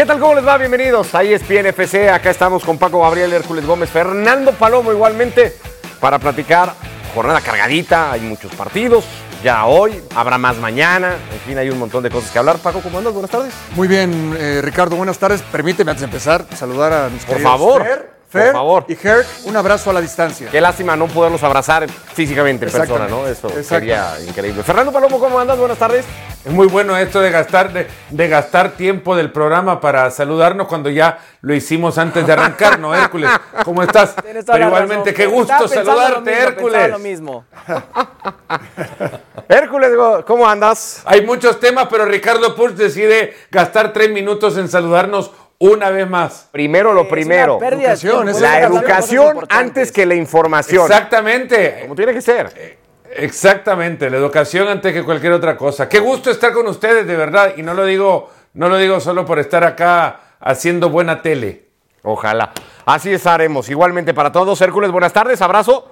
¿Qué tal? ¿Cómo les va? Bienvenidos a ESPN FC. Acá estamos con Paco Gabriel, Hércules Gómez, Fernando Palomo igualmente para platicar. Jornada cargadita, hay muchos partidos. Ya hoy, habrá más mañana. En fin, hay un montón de cosas que hablar. Paco, ¿cómo andas? Buenas tardes. Muy bien, eh, Ricardo, buenas tardes. Permíteme antes de empezar saludar a mis Por favor, Fer, por Fer favor. y Herc. Un abrazo a la distancia. Qué lástima no poderlos abrazar físicamente en persona. ¿no? Eso sería increíble. Fernando Palomo, ¿cómo andas? Buenas tardes. Es muy bueno esto de gastar, de, de gastar tiempo del programa para saludarnos cuando ya lo hicimos antes de arrancar, ¿no, Hércules? ¿Cómo estás? Pero igualmente, razón. qué gusto saludarte, mismo, Hércules. lo mismo. Hércules, ¿cómo andas? Hay muchos temas, pero Ricardo Puch decide gastar tres minutos en saludarnos una vez más. Primero lo Es primero. una pérdida de Educación, tiempo. es La cosas educación importantes. antes que la información. Exactamente. Como tiene que ser. Exactamente, la educación antes que cualquier otra cosa. Qué gusto estar con ustedes, de verdad, y no lo digo, no lo digo solo por estar acá haciendo buena tele. Ojalá. Así estaremos. Igualmente para todos. Hércules, buenas tardes. Abrazo.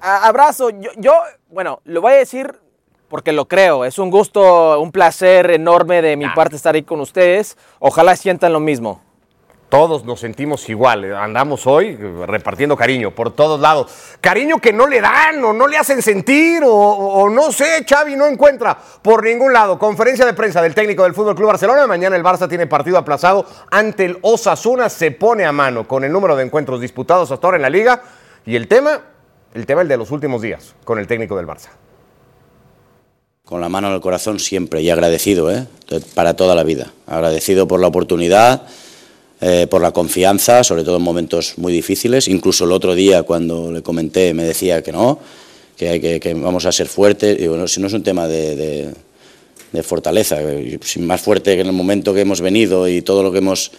A- abrazo. Yo, yo, bueno, lo voy a decir porque lo creo. Es un gusto, un placer enorme de mi parte estar ahí con ustedes. Ojalá sientan lo mismo. Todos nos sentimos igual. Andamos hoy repartiendo cariño por todos lados. Cariño que no le dan o no le hacen sentir o, o no sé, Xavi no encuentra por ningún lado. Conferencia de prensa del técnico del Fútbol Club Barcelona. Mañana el Barça tiene partido aplazado ante el Osasuna. Se pone a mano con el número de encuentros disputados hasta ahora en la liga. Y el tema, el tema el de los últimos días con el técnico del Barça. Con la mano en el corazón siempre y agradecido, ¿eh? para toda la vida. Agradecido por la oportunidad, eh, por la confianza, sobre todo en momentos muy difíciles. Incluso el otro día cuando le comenté me decía que no, que, hay que, vamos a ser fuertes. Digo, no, si no es un tema de, de- fortaleza, más fuerte que en el momento que hemos venido y todo lo que hemos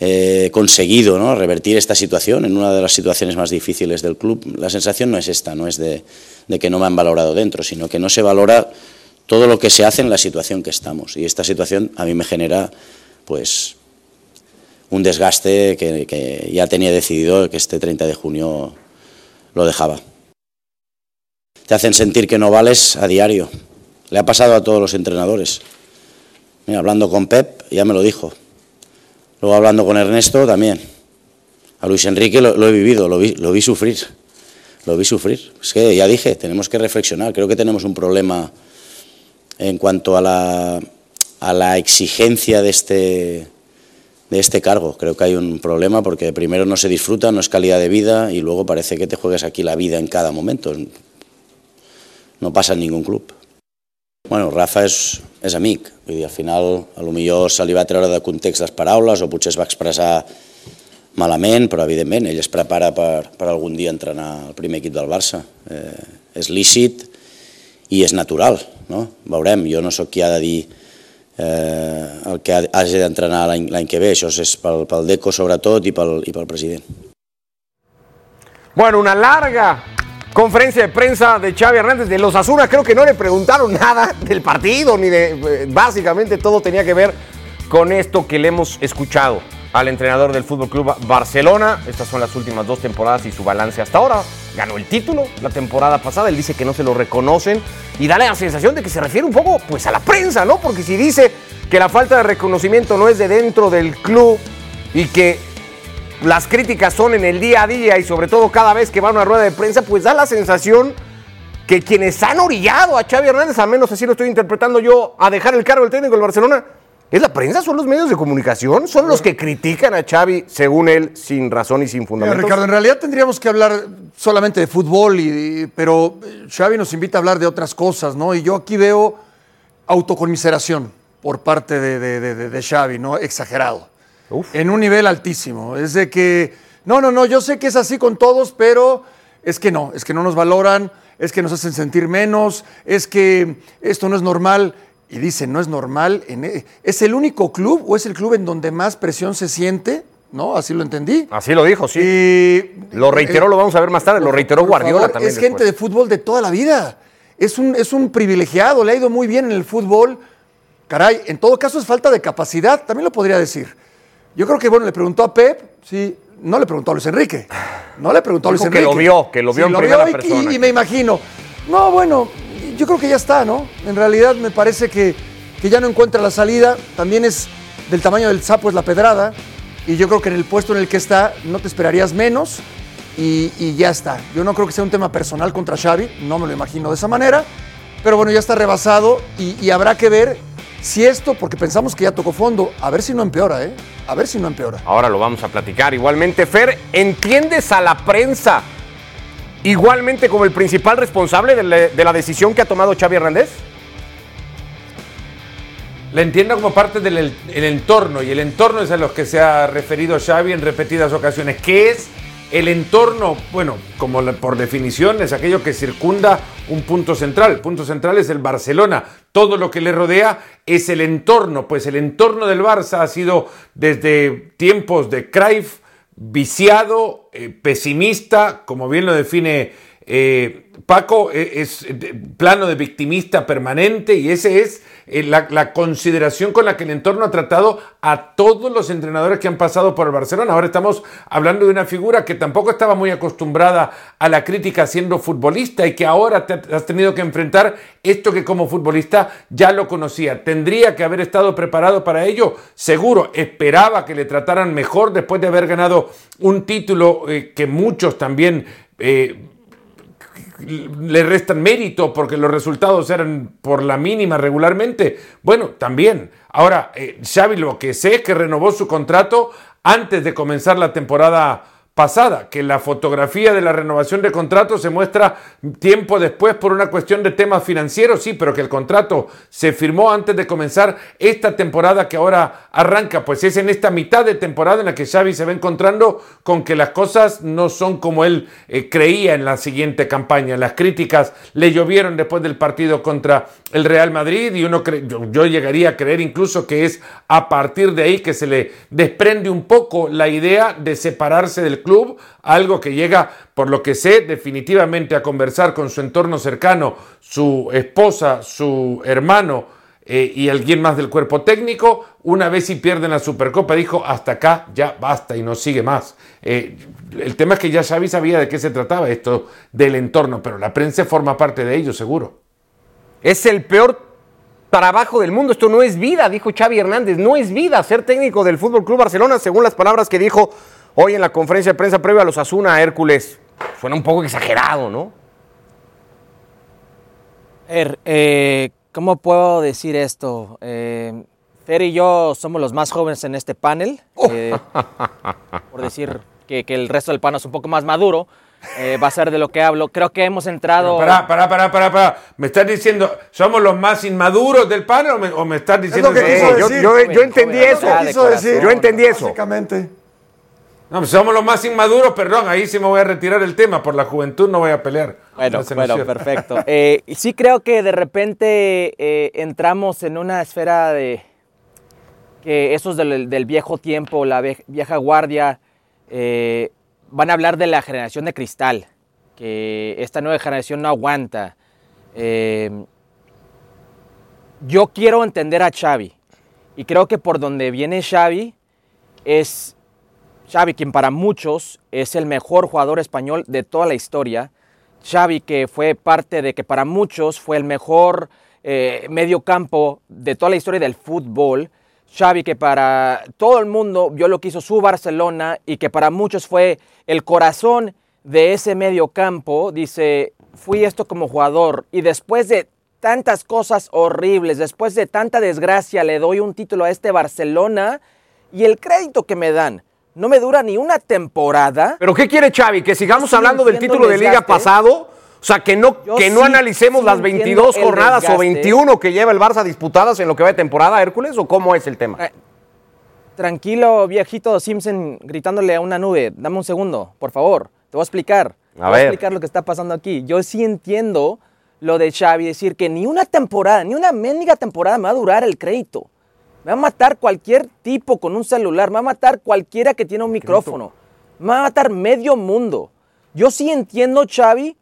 eh, conseguido, ¿no? revertir esta situación en una de las situaciones más difíciles del club. La sensación no es esta, no es de, de que no me han valorado dentro, sino que no se valora todo lo que se hace en la situación que estamos. Y esta situación a mí me genera, pues, un desgaste que, ya tenía decidido que este 30 de junio lo dejaba. Te hacen sentir que no vales a diario. Le ha pasado a todos los entrenadores. Mira, hablando con Pep, ya me lo dijo. Luego hablando con Ernesto también. A Luis Enrique lo, lo he vivido, lo vi, lo vi sufrir. Lo vi sufrir. Es que ya dije, tenemos que reflexionar. Creo que tenemos un problema en cuanto a la, a la exigencia de este, de este cargo. Creo que hay un problema porque primero no se disfruta, no es calidad de vida y luego parece que te juegas aquí la vida en cada momento. No pasa en ningún club. Bueno, Rafa és, és amic, vull dir, al final a lo millor se li va treure de context les paraules o potser es va expressar malament, però evidentment ell es prepara per, per algun dia entrenar el primer equip del Barça. Eh, és lícit i és natural, no? Veurem, no sóc qui ha de dir eh, el que ha- hagi d'entrenar l'any que ve, això és pel, pel Deco sobretot i pel, i pel president. Bueno, una larga conferencia de prensa de Xavi Hernández de los Asuna. Creo que no le preguntaron nada del partido, ni de. eh, Básicamente todo tenía que ver con esto que le hemos escuchado al entrenador del Fútbol Club Barcelona. Estas son las últimas dos temporadas y su balance hasta ahora. Ganó el título la temporada pasada. Él dice que no se lo reconocen y da la sensación de que se refiere un poco pues, a la prensa, ¿no? Porque si dice que la falta de reconocimiento no es de dentro del club y que las críticas son en el día a día y sobre todo cada vez que va a una rueda de prensa, pues da la sensación que quienes han orillado a Xavi Hernández, al menos así lo estoy interpretando yo, a dejar el cargo del técnico del Barcelona, ¿es la prensa? ¿Son los medios de comunicación? ¿Son los que critican a Xavi, según él, sin razón y sin Mira, fundamentos? Ricardo, en realidad tendríamos que hablar solamente de fútbol, y, pero eh, Xavi nos invita a hablar de otras cosas, ¿no? Y yo aquí veo autoconmiseración por parte de, de- de- Xavi, ¿no? Exagerado. En un nivel altísimo. Es de que, no, no, no, yo sé que es así con todos, pero es que no, es que no nos valoran, es que nos hacen sentir menos, es que esto no es normal. Y dice, no es normal. en e- ¿Es el único club o es el club en donde más presión se siente? ¿No? Así lo entendí. Así lo dijo, sí. Y- Lo reiteró, eh, lo vamos a ver más tarde, lo reiteró Guardiola favor, también. Es gente de fútbol de toda la vida. Es un, es un privilegiado, le ha ido muy bien en el fútbol. Caray, en todo caso es falta de capacidad, también lo podría decir. Yo creo que, bueno, le preguntó a Pep, sí, no le preguntó a Luis Enrique. No le preguntó a Luis Dijo que Enrique. lo vio, que lo vio en primera y- persona. Y, me imagino. No, bueno, yo creo que ya está, ¿no? En realidad me parece que, que ya no encuentra la salida, también es del tamaño del sapo es la pedrada, y yo creo que en el puesto en el que está no te esperarías menos, y, ya está. Yo no creo que sea un tema personal contra Xavi, no me lo imagino de esa manera, pero bueno, ya está rebasado y habrá que ver si esto, porque pensamos que ya tocó fondo, a ver si no empeora, ¿eh? A ver si no empeora. Ahora lo vamos a platicar. Igualmente, Fer, ¿entiendes a la prensa igualmente como el principal responsable de la, de la decisión que ha tomado Xavi Hernández? La entiendo como parte del el- el entorno y el entorno es a los que se ha referido Xavi en repetidas ocasiones. ¿Qué es el entorno? Bueno, como por definición es aquello que circunda un punto central. El punto central es el Barcelona. Todo lo que le rodea es el entorno. Pues el entorno del Barça ha sido desde tiempos de Cruyff viciado, eh, pesimista, como bien lo define eh, Paco, eh, es plano de victimista permanente y ese es eh, la, consideración con la que el entorno ha tratado a todos los entrenadores que han pasado por el Barcelona. Ahora estamos hablando de una figura que tampoco estaba muy acostumbrada a la crítica siendo futbolista y que ahora te has tenido que enfrentar esto que como futbolista ya lo conocía. Tendría que haber estado preparado para ello, seguro. Esperaba que le trataran mejor después de haber ganado un título eh, que muchos también... eh, le restan mérito porque los resultados eran por la mínima regularmente. Bueno, también. Ahora, eh, Xavi lo que sé que renovó su contrato antes de comenzar la temporada pasada, que la fotografía de la renovación de contrato se muestra tiempo después por una cuestión de temas financieros, sí, pero que el contrato se firmó antes de comenzar esta temporada que ahora arranca, pues es en esta mitad de temporada en la que Xavi se va encontrando con que las cosas no son como él eh, creía en la siguiente campaña. Las críticas le llovieron después del partido contra el Real Madrid y uno cre- yo, yo llegaría a creer incluso que es a partir de ahí que se le desprende un poco la idea de separarse del club, algo que llega, por lo que sé, definitivamente a conversar con su entorno cercano, su esposa, su hermano eh, y alguien más del cuerpo técnico, una vez si pierden la Supercopa, dijo, hasta acá ya basta y no sigue más. Eh, el tema es que ya Xavi sabía de qué se trataba esto del entorno, pero la prensa forma parte de ello, seguro. Es el peor trabajo del mundo. Esto no es vida, dijo Xavi Hernández. No es vida ser técnico del Fútbol Club Barcelona, según las palabras que dijo hoy en la conferencia de prensa previa a los Asuna Hércules. Suena un poco exagerado, ¿no? Fer, eh, ¿cómo puedo decir esto? Eh, Fer y yo somos los más jóvenes en este panel. eh, por decir que, que el resto del panel es un poco más maduro. eh, va a ser de lo que hablo. Creo que hemos entrado. Pará, pará, pará, pará, pará. ¿Me estás diciendo, somos los más inmaduros del panel o me, o me estás diciendo lo que que- quiso yo, decir. yo- entendí joven, eso. Yo entendí eso. No, pues somos los más inmaduros, perdón, ahí sí me voy a retirar el tema, por la juventud no voy a pelear. Bueno, perfecto. Eh, sí creo que de repente eh, entramos en una esfera de que esos del, del viejo tiempo, la vie- vieja guardia, eh, van a hablar de la generación de cristal, que esta nueva generación no aguanta. Yo quiero entender a Xavi y creo que por donde viene Xavi es Xavi, quien para muchos es el mejor jugador español de toda la historia. Xavi, que fue parte de que para muchos fue el mejor eh, medio campo de toda la historia del fútbol. Xavi, que para todo el mundo vio lo que hizo su Barcelona y que para muchos fue el corazón de ese medio campo. Dice, fui esto como jugador y después de tantas cosas horribles, después de tanta desgracia, le doy un título a este Barcelona y el crédito que me dan no me dura ni una temporada. ¿Pero qué quiere Xavi? ¿Que sigamos hablando del título de liga pasado? O sea, que no, Yo que no sí- analicemos sí las entiendo 22 el jornadas o desgaste. 21 que lleva el Barça disputadas en lo que va de temporada, Hércules, o cómo es el tema? Eh, Tranquilo, viejito Simpson gritándole a una nube. Dame un segundo, por favor. Te voy a explicar. Te voy a explicar lo que está pasando aquí. Yo sí entiendo lo de Xavi, decir que ni una temporada, ni una mendiga temporada me va a durar el crédito. Me va a matar cualquier tipo con un celular, me va a matar cualquiera que tiene un micrófono. Me va a matar medio mundo. Yo sí entiendo, Xavi,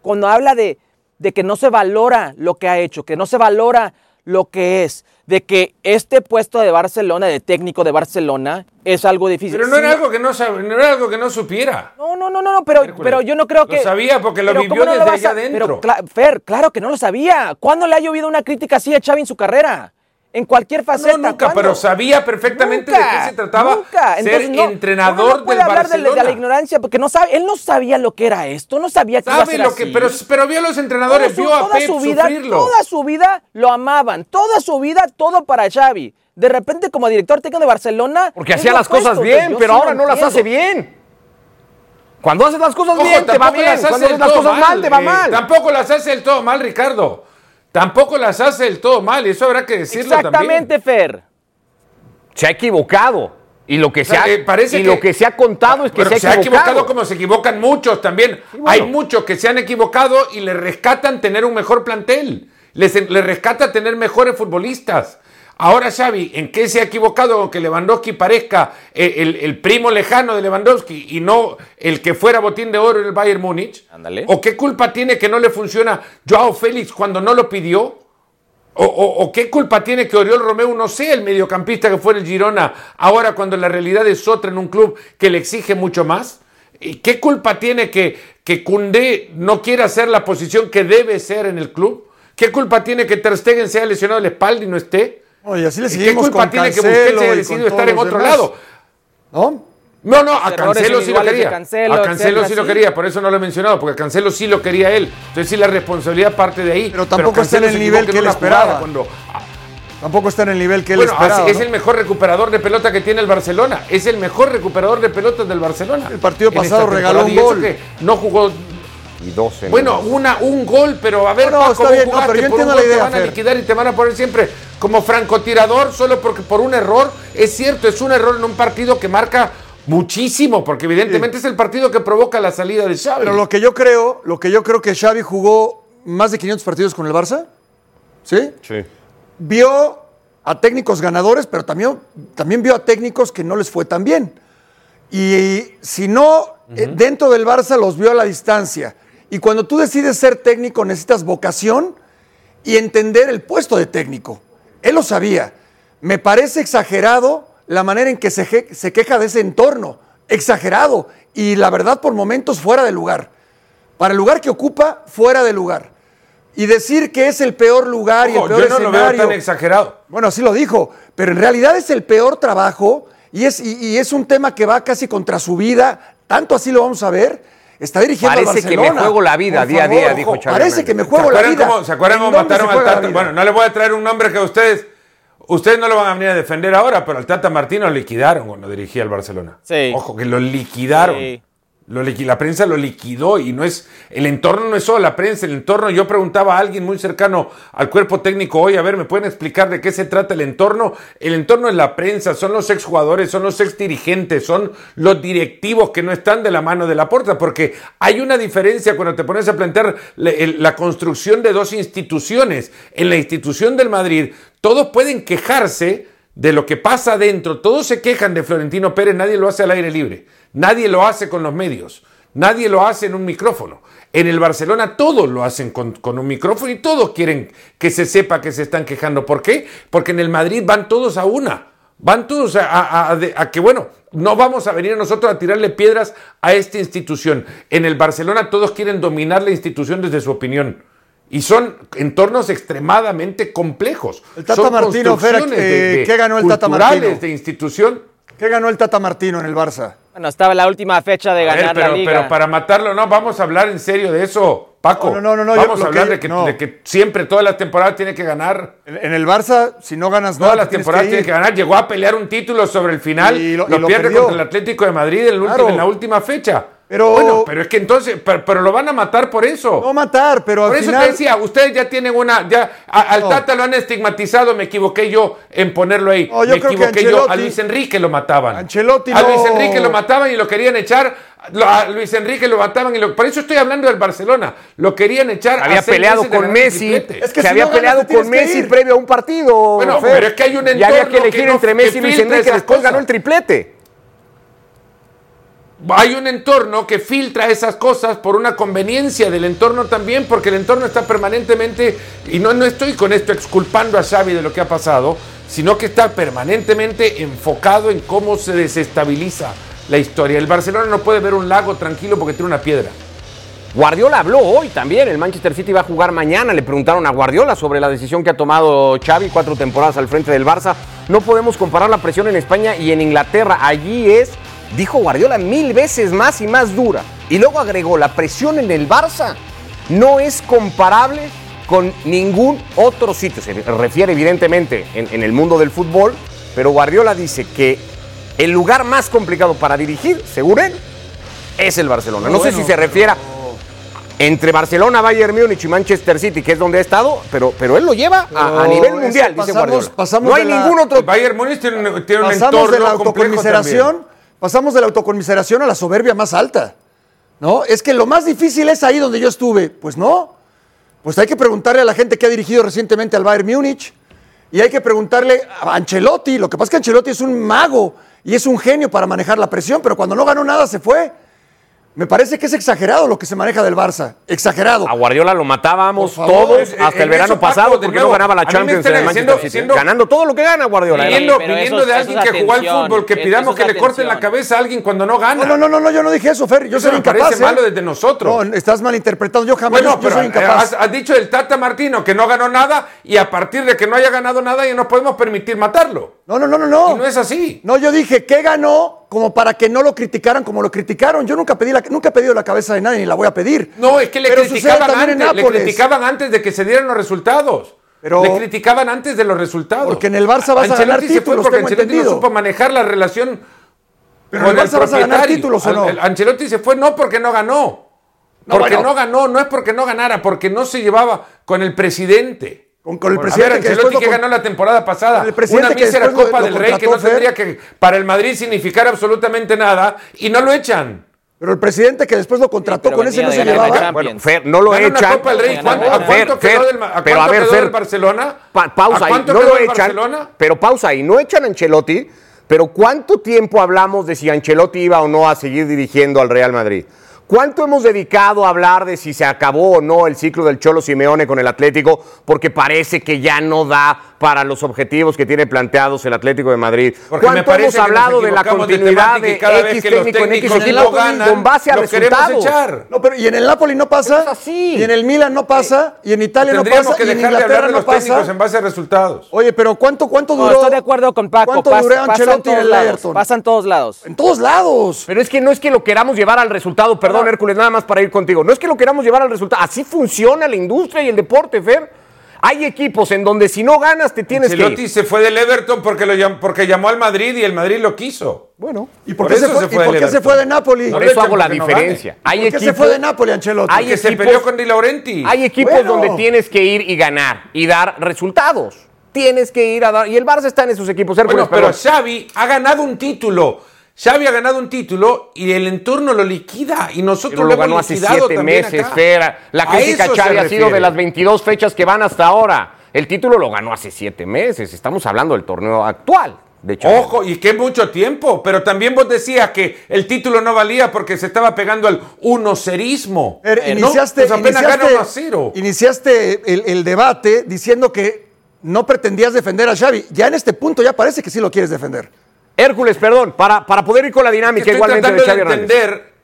cuando habla de, de que no se valora lo que ha hecho, que no se valora lo que es, de que este puesto de Barcelona, de técnico de Barcelona, es algo difícil. Pero no Sí, era algo que no, sab- no era algo que no supiera. no, no, no, no, no, pero, Hércules, pero yo no creo lo que. sabía porque lo vivió ¿cómo no desde a- allá adentro. Pero, Fer, claro que no lo sabía. ¿Cuándo le ha llovido una crítica así a Xavi en su carrera? En cualquier faceta. No, nunca, ¿Cuándo? pero sabía perfectamente de qué se trataba nunca. ser Entonces, no, entrenador uno no puede del hablar de, la- de Barcelona. la ignorancia porque no sabe, él no sabía lo que era esto, no sabía que iba a Sabe ser lo que, pero, pero vio a los entrenadores, Toda su- vio a Pep su vida, sufrirlo. Toda su vida lo amaban, toda su vida todo para Xavi. De repente como director técnico de Barcelona... Porque hacía las cosas bien, pero ahora no las hace bien. Cuando haces las cosas Ojo, bien, te va bien. las Cuando haces cosas mal, te va eh, mal. Tampoco las hace del todo mal, Ricardo. Tampoco las hace del todo mal, eso habrá que decirlo Exactamente, Fer. Se ha equivocado. Y lo que, se, sea, ha, eh, parece y que- lo que se ha contado es que Pero se ha equivocado. como se equivocan muchos también. bueno. Hay muchos que se han equivocado y le rescatan tener un mejor plantel. Les, les rescata tener mejores futbolistas. Ahora, Xavi, ¿en qué se ha equivocado con que Lewandowski parezca eh, el, el primo lejano de Lewandowski y no el que fuera botín de oro en el Bayern Múnich? Ándale. ¿O qué culpa tiene que no le funciona Joao Félix cuando no lo pidió? O, o- o qué culpa tiene que Oriol Romeu no sea el mediocampista que fue en el Girona ahora cuando la realidad es otra en un club que le exige mucho más? ¿Y qué culpa tiene que, que Koundé no quiera hacer la posición que debe ser en el club? ¿Qué culpa tiene que Ter Stegen sea lesionado de la espalda y no esté? No, y así le ¿Y ¿Qué culpa con tiene que Busquets haya decidido estar en otro demás. lado? ¿No? No, no, a Cancelo sí lo quería. Cancelo, a Cancelo etcétera, sí lo quería, por eso no lo he mencionado, porque a Cancelo sí lo quería él. Entonces sí la responsabilidad parte de ahí. Pero tampoco está en el nivel que él una jugada esperaba. Cuando, Tampoco está en el nivel que él bueno, esperaba. así- es ¿no? el mejor recuperador de pelota que tiene el Barcelona. Es el mejor recuperador de pelotas del Barcelona. El partido pasado regaló un gol. que no jugó. Y 12. Bueno, una, un gol, pero a ver, No, no, Paco, bien, no, pero yo entiendo la idea, te van a liquidar y te van a poner siempre como francotirador solo porque por un error. Es cierto, es un error en un partido que marca muchísimo, porque evidentemente es el partido que provoca la salida de Xavi. Pero lo que yo creo, lo que yo creo que Xavi jugó más de 500 partidos con el Barça, ¿sí? Sí. Vio a técnicos ganadores, pero también, también vio a técnicos que no les fue tan bien. Y si no, eh, dentro del Barça los vio a la distancia. Y cuando tú decides ser técnico necesitas vocación y entender el puesto de técnico. Él lo sabía. Me parece exagerado la manera en que se, queja de ese entorno. Exagerado. Y la verdad, por momentos fuera de lugar. Para el lugar que ocupa, fuera de lugar. Y decir que es el peor lugar y el peor yo no lo veo escenario. tan exagerado. Bueno, así lo dijo, pero en realidad es el peor trabajo y es, y, y es un tema que va casi contra su vida, tanto así lo vamos a ver. Está dirigiendo al Parece que Barcelona. me juego la vida Por día a día, dijo ojo, Xavi Parece Hernández. que me ¿Se juego la acuerdan vida. cómo, ¿se acuerdan ¿En cómo mataron al Tata? Bueno, no le voy a traer un nombre que ustedes, ustedes no lo van a venir a defender ahora, pero al Tata Martino lo liquidaron cuando dirigía al Barcelona. Sí. Ojo, que lo liquidaron. Sí. Lo la prensa lo liquidó y no es el entorno no es solo la prensa, el entorno yo preguntaba a alguien muy cercano al cuerpo técnico hoy, a ver, ¿me pueden explicar de qué se trata el entorno? El entorno es la prensa, son los exjugadores, son los ex dirigentes, son los directivos que no están de la mano de la puerta, porque hay una diferencia cuando te pones a plantear el- la construcción de dos instituciones. En la institución del Madrid, todos pueden quejarse de lo que pasa adentro. Todos se quejan de Florentino Pérez, nadie lo hace al aire libre, nadie lo hace con los medios, nadie lo hace en un micrófono. En el Barcelona todos lo hacen con, un micrófono y todos quieren que se sepa que se están quejando. ¿Por qué? Porque en el Madrid van todos a una. Van todos a que, bueno, no vamos a venir nosotros a tirarle piedras a esta institución. En el Barcelona todos quieren dominar la institución desde su opinión. Y son entornos extremadamente complejos. El Tata Son Martino, Fer, eh, ¿qué ganó el Tata culturales, Martino? de institución. ¿Qué ganó el Tata Martino en el Barça? Bueno, estaba la última fecha de A ver, ganar pero, la liga. pero para matarlo, no, vamos a hablar en serio de eso, Paco. No, no, no, no, vamos a hablar que- de, que, no. de que siempre, todas las temporadas tiene que ganar. En, en el Barça, si no ganas Todas nada, las temporadas que tiene que ganar. Llegó a pelear un título sobre el final. Y lo, lo- y lo pierde perdió. contra el Atlético de Madrid en, el último- Claro. en la última fecha. Pero- bueno, pero es que entonces, pero, pero lo van a matar por eso. No matar, pero Por al eso final... te decía, ustedes ya tienen una, ya a- al No. Tata lo han estigmatizado, me equivoqué yo en ponerlo ahí. No, yo me creo que equivoqué yo, a Luis Enrique lo mataban. Ancelotti a Luis no- Enrique lo mataban y lo querían echar. A Luis Enrique lo mataban y lo, por eso estoy hablando del Barcelona. Lo querían echar. a Había seis peleado con Messi. Es que se si había no ganas, peleado tienes con que Messi previo a un partido. Bueno, Fer. pero es que hay un Y había entorno que elegir que no- entre que Messi y Luis Enrique. Después ganó el triplete. Hay un entorno que filtra esas cosas por una conveniencia del entorno también, porque el entorno está permanentemente, y no, no estoy con esto exculpando a Xavi de lo que ha pasado, sino que está permanentemente enfocado en cómo se desestabiliza la historia. El Barcelona no puede ver un lago tranquilo porque tiene una piedra. Guardiola habló hoy también, el Manchester City va a jugar mañana, le preguntaron a Guardiola sobre la decisión que ha tomado Xavi, cuatro temporadas al frente del Barça. No podemos comparar la presión en España y en Inglaterra, allí es, dijo Guardiola, mil veces más y más dura. Y luego agregó, la presión en el Barça no es comparable con ningún otro sitio. Se refiere evidentemente en, en el mundo del fútbol, pero Guardiola dice que el lugar más complicado para dirigir, según él, es el Barcelona. No, sé si se refiera entre Barcelona, Bayern Múnich y Manchester City, que es donde ha estado, pero, pero él lo lleva a, nivel mundial, dice pasamos- Guardiola. pasamos no hay la- ningún otro. El Bayern Múnich tiene, un- tiene un pasamos entorno de la también. Pasamos de la autoconmiseración a la soberbia más alta. ¿No? Es que lo más difícil es ahí donde yo estuve. Pues no. Pues hay que preguntarle a la gente que ha dirigido recientemente al Bayern Múnich y hay que preguntarle a Ancelotti. Lo que pasa es que Ancelotti es un mago y es un genio para manejar la presión, pero cuando no ganó nada se fue. Me parece que es exagerado lo que se maneja del Barça. Exagerado. A Guardiola lo matábamos favor, todos en- hasta en el verano Paco, pasado porque nuevo, no ganaba la Champions en el diciendo- Manchester City. siendo- ganando todo lo que gana Guardiola. ¿eh? Viniendo, pero viniendo eso- de alguien es que jugó al atención, fútbol, que pidamos es que le corten la atención. cabeza a alguien cuando no gana. No, no, no, no, yo no dije eso, Fer. Yo Eso soy me parece incapaz. ¿eh? malo desde nosotros. No, estás malinterpretando. Yo jamás Bueno, yo pero soy incapaz. has, has dicho el Tata Martino que no ganó nada y a partir de que no haya ganado nada ya no podemos permitir matarlo. No, no, no, no, no. Y no es así. No, yo dije que ganó como para que no lo criticaran como lo criticaron. Yo nunca pedí la, nunca he pedido la cabeza de nadie ni la voy a pedir. No, es que le Pero criticaban antes, le criticaban antes de que se dieran los resultados. Pero- le criticaban antes de los resultados. Porque en el Barça vas a Ancelotti ganar se fue títulos, porque Ancelotti no supo manejar la relación Pero con en el el Barça vas a ganar títulos, ¿o no? El Ancelotti se fue no porque no ganó. No, Porque bueno. no ganó, no es porque no ganara, porque no se llevaba con el presidente. Con, con el presidente ver, que después que lo ganó la temporada pasada. El presidente Una mísera lo- Copa lo del Rey que no Fer. tendría que para el Madrid significar absolutamente nada y no lo echan. Pero el presidente que después lo contrató pero con ese no se llevaba. Bueno, Fer, no lo una echan. Copa del Rey. Fer, ¿Cuánto- ¿A Fer, cuánto quedó Fer, del, a pero a cuánto ver, quedó Fer, del Barcelona? Pa- pausa ¿A ahí, cuánto no quedó lo echan, Barcelona? pero pausa ahí, no echan a Ancelotti, pero ¿cuánto tiempo hablamos de si Ancelotti iba o no a seguir dirigiendo al Real Madrid? ¿Cuánto hemos dedicado a hablar de si se acabó o no el ciclo del Cholo Simeone con el Atlético? Porque parece que ya no da para los objetivos que tiene planteados el Atlético de Madrid. Porque ¿Cuánto hemos hablado de la de continuidad de, X técnico en X equipo no ganan, con base a resultados? echar. No, pero y en el Napoli no pasa. Es así. Y en el Milan no pasa. Y en Italia no pasa. que y en dejar de Inglaterra hablar de no los técnicos pasa. en base a resultados. Oye, pero ¿cuánto, cuánto No, duró? estoy de acuerdo con Paco. ¿Cuánto Pas- duró Ancelotti en el Everton? Pasa en todos lados. En todos lados. Pero es que no es que lo queramos llevar al resultado, perdón Hércules, nada más para ir contigo. No es que lo queramos llevar al resultado, así funciona la industria y el deporte, Fer. Hay equipos en donde si no ganas te tienes que Ancelotti ir. se fue del Everton porque, lo llam- porque llamó al Madrid y el Madrid lo quiso. Bueno, ¿Y por, Por qué, se eso fue, se ¿y fue por del qué se fue de Napoli? por No le eso hago la no diferencia. Hay ¿Por qué se equipos, fue de Napoli, Ancelotti? Hay Que se equipos- peleó con Di Laurenti. hay equipos Bueno. donde tienes que ir y ganar y dar resultados. Tienes que ir a dar. Y el Barça está en esos equipos, Hércules, Bueno, pero perdón. Xavi ha ganado un título. Xavi ha ganado un título y el entorno lo liquida. Y nosotros Pero lo hemos ganó hace liquidado siete meses, acá. La crítica Xavi ha sido de las 22 fechas que van hasta ahora. El título lo ganó hace siete meses. Estamos hablando del torneo actual de. Ojo, y que mucho tiempo, pero también vos decías que el título no valía porque se estaba pegando al unocerismo. Er, Eh, ¿no? iniciaste, Pues apenas iniciaste- gana 1 a 0. iniciaste el, el debate diciendo que no pretendías defender a Xavi. Ya en este punto ya parece que sí lo quieres defender. Hércules, perdón, para, para poder ir con la dinámica Estoy igualmente de Xavi entender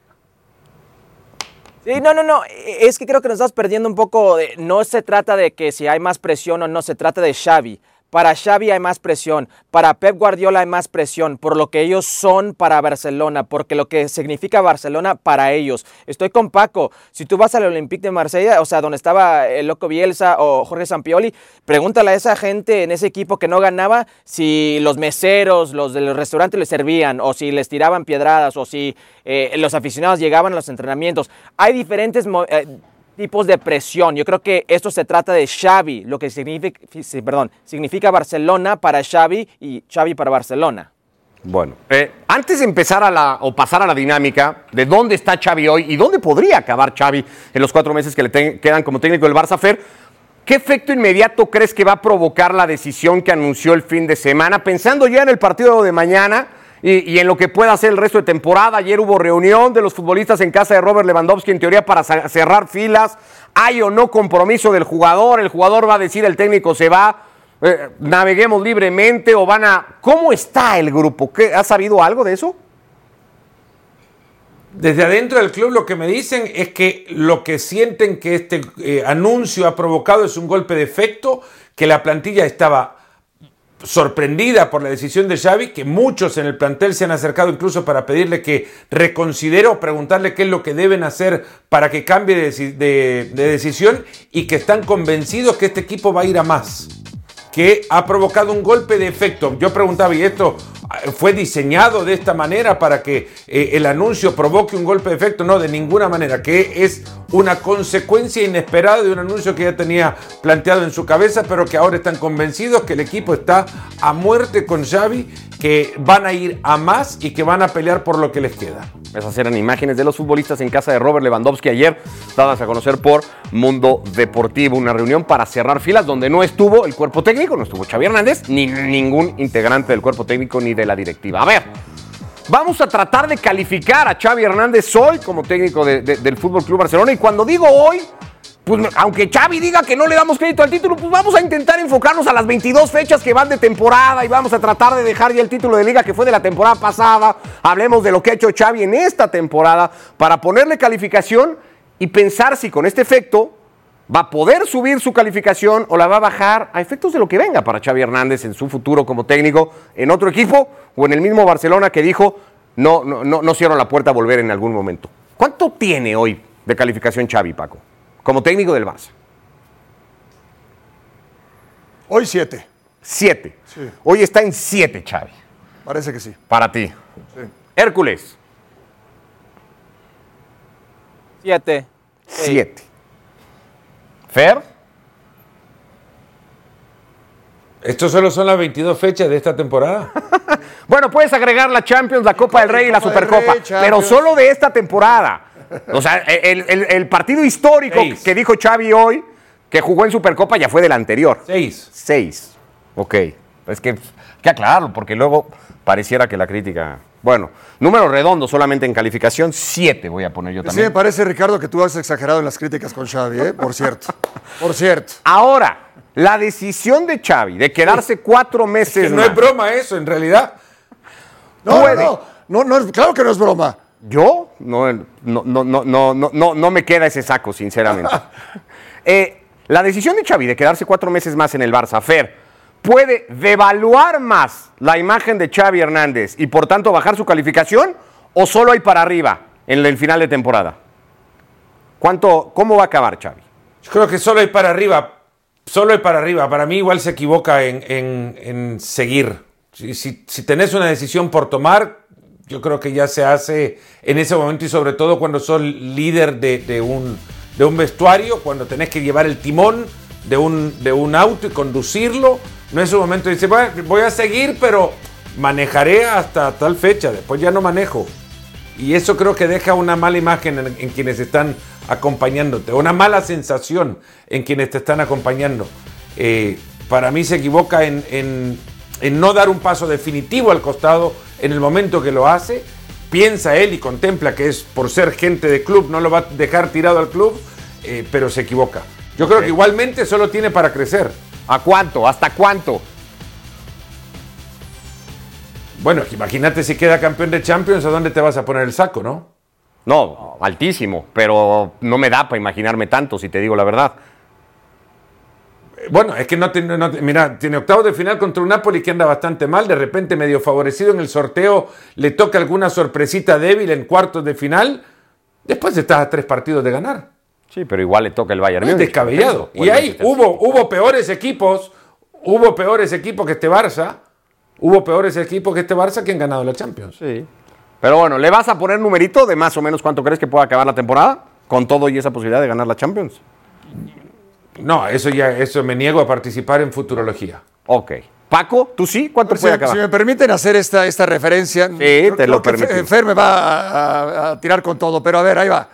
Sí, no, no, no. Es que creo que nos estás perdiendo un poco. de- no se trata de que si hay más presión o no, se trata de Xavi. Para Xavi hay más presión, para Pep Guardiola hay más presión, por lo que ellos son para Barcelona, porque lo que significa Barcelona para ellos. Estoy con Paco, si tú vas al Olympique de Marsella, o sea, donde estaba el Loco Bielsa o Jorge Sampioli, pregúntale a esa gente en ese equipo que no ganaba si los meseros, los del restaurante les servían, o si les tiraban piedradas, o si eh, los aficionados llegaban a los entrenamientos. Hay diferentes... eh, tipos de presión. Yo creo que esto se trata de Xavi, lo que significa, perdón, significa Barcelona para Xavi y Xavi para Barcelona. Bueno, eh, antes de empezar a la, o pasar a la dinámica de dónde está Xavi hoy y dónde podría acabar Xavi en los cuatro meses que le quedan como técnico del Barça, Fer, ¿qué efecto inmediato crees que va a provocar la decisión que anunció el fin de semana? Pensando ya en el partido de mañana y, en lo que pueda hacer el resto de temporada. Ayer hubo reunión de los futbolistas en casa de Robert Lewandowski, en teoría para cerrar filas. Hay o no compromiso del jugador, el jugador va a decir, el técnico se va. Eh, naveguemos libremente o van a... ¿Cómo está el grupo? ¿Qué, ¿Has sabido algo de eso? Desde adentro del club lo que me dicen es que lo que sienten que este eh, anuncio ha provocado es un golpe de efecto, que la plantilla estaba sorprendida por la decisión de Xavi, que muchos en el plantel se han acercado incluso para pedirle que reconsidere o preguntarle qué es lo que deben hacer para que cambie de, de, de decisión y que están convencidos que este equipo va a ir a más que ha provocado un golpe de efecto. Yo preguntaba, ¿y esto fue diseñado de esta manera para que eh, el anuncio provoque un golpe de efecto? No, de ninguna manera, que es una consecuencia inesperada de un anuncio que ya tenía planteado en su cabeza, pero que ahora están convencidos que el equipo está a muerte con Xavi, que van a ir a más y que van a pelear por lo que les queda. Esas eran imágenes de los futbolistas en casa de Robert Lewandowski ayer, dadas a conocer por Mundo Deportivo. Una reunión para cerrar filas donde no estuvo el cuerpo técnico, no estuvo Xavi Hernández, ni ningún integrante del cuerpo técnico ni de la directiva. A ver, vamos a tratar de calificar a Xavi Hernández hoy como técnico de, de, del Fútbol Club Barcelona. Y cuando digo hoy, pues aunque Xavi diga que no le damos crédito al título, pues vamos a intentar enfocarnos a las 22 fechas que van de temporada y vamos a tratar de dejar ya el título de liga que fue de la temporada pasada. Hablemos de lo que ha hecho Xavi en esta temporada para ponerle calificación y pensar si con este efecto va a poder subir su calificación o la va a bajar a efectos de lo que venga para Xavi Hernández en su futuro como técnico en otro equipo o en el mismo Barcelona que dijo no, no, no, no cierro la puerta a volver en algún momento. ¿Cuánto tiene hoy de calificación Xavi, Paco? Como técnico del Barça? Hoy siete. Siete. Sí. Hoy está en siete, Xavi. Parece que sí. Para ti. Sí. Hércules. Siete. Siete. Fer. ¿Estos solo son las 22 fechas de esta temporada? bueno, puedes agregar la Champions, la Copa del Rey y la Supercopa, Rey, pero solo de esta temporada. O sea, el, el, el partido histórico Seis. que dijo Xavi hoy, que jugó en Supercopa, ya fue del anterior. Seis. Seis. Ok. Es que hay que aclararlo, porque luego pareciera que la crítica. Bueno, número redondo solamente en calificación, siete voy a poner yo también. Sí, me parece, Ricardo, que tú has exagerado en las críticas con Xavi, ¿eh? Por cierto. Por cierto. Ahora, la decisión de Xavi de quedarse cuatro meses. Es que no más, es broma eso, en realidad. No, no, no, no, no, claro que no es broma. Yo no, no, no, no, no, no, no me queda ese saco, sinceramente. eh, la decisión de Xavi de quedarse cuatro meses más en el Barça, Fer, puede devaluar más la imagen de Xavi Hernández y por tanto bajar su calificación o solo hay para arriba en el final de temporada. ¿Cuánto, ¿Cómo va a acabar Xavi? Yo creo que solo hay para arriba. Solo hay para arriba. Para mí igual se equivoca en, en, en seguir. Si, si, si tenés una decisión por tomar, yo creo que ya se hace en ese momento y sobre todo cuando sos líder de, de, un, de un vestuario, cuando tenés que llevar el timón de un, de un auto y conducirlo. No es un momento de decir, bueno, voy a seguir, pero manejaré hasta tal fecha, después ya no manejo. Y eso creo que deja una mala imagen en, en quienes están acompañándote, una mala sensación en quienes te están acompañando. Eh, para mí se equivoca en, en, en no dar un paso definitivo al costado en el momento que lo hace, piensa él y contempla que es por ser gente de club, no lo va a dejar tirado al club, eh, pero se equivoca. Yo creo que igualmente solo tiene para crecer. ¿A cuánto? ¿Hasta cuánto? Bueno, imagínate si queda campeón de Champions, ¿a dónde te vas a poner el saco, no? No, altísimo, pero no me da para imaginarme tanto, si te digo la verdad. Bueno, es que no tiene, no, mira, tiene octavos de final contra un Napoli que anda bastante mal, de repente medio favorecido en el sorteo, le toca alguna sorpresita débil en cuartos de final, después estás a tres partidos de ganar. Sí, pero igual le toca el Bayern. Es descabellado. Y ahí hubo, hubo peores equipos, hubo peores equipos que este Barça, hubo peores equipos que este Barça que han ganado la Champions. Sí. Pero bueno, ¿le vas a poner numerito de más o menos cuánto crees que pueda acabar la temporada? Con todo y esa posibilidad de ganar la Champions. No, eso ya, eso me niego a participar en futurología. Ok. Paco, ¿tú sí? ¿Cuánto si, puede acabar? Si me permiten hacer esta, esta referencia. Sí, creo, te lo permito. Fer me va a, a, a, tirar con todo, pero a ver, ahí va.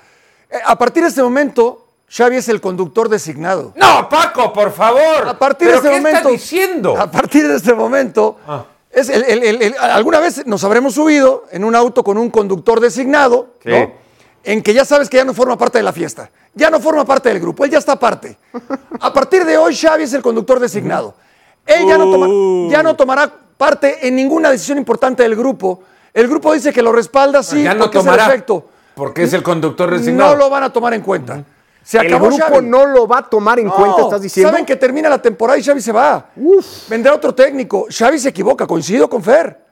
A partir de este momento, Xavi es el conductor designado. No, Paco, por favor. A partir ¿Pero de este qué momento. Estás diciendo? A partir de este momento. Ah. Es el, el, el, alguna vez nos habremos subido en un auto con un conductor designado, Sí. ¿no? En que ya sabes que ya no forma parte de la fiesta, ya no forma parte del grupo, él ya está aparte. A partir de hoy, Xavi es el conductor designado. Él ya no, toma- ya no tomará parte en ninguna decisión importante del grupo. El grupo dice que lo respalda, sí, ya no porque es el tomará. efecto. Porque es el conductor designado. No lo van a tomar en cuenta. Se El acabó grupo Xavi. no lo va a tomar en No, cuenta, estás diciendo. Saben que termina la temporada y Xavi se va. Vendrá otro técnico. Xavi se equivoca, coincido con Fer.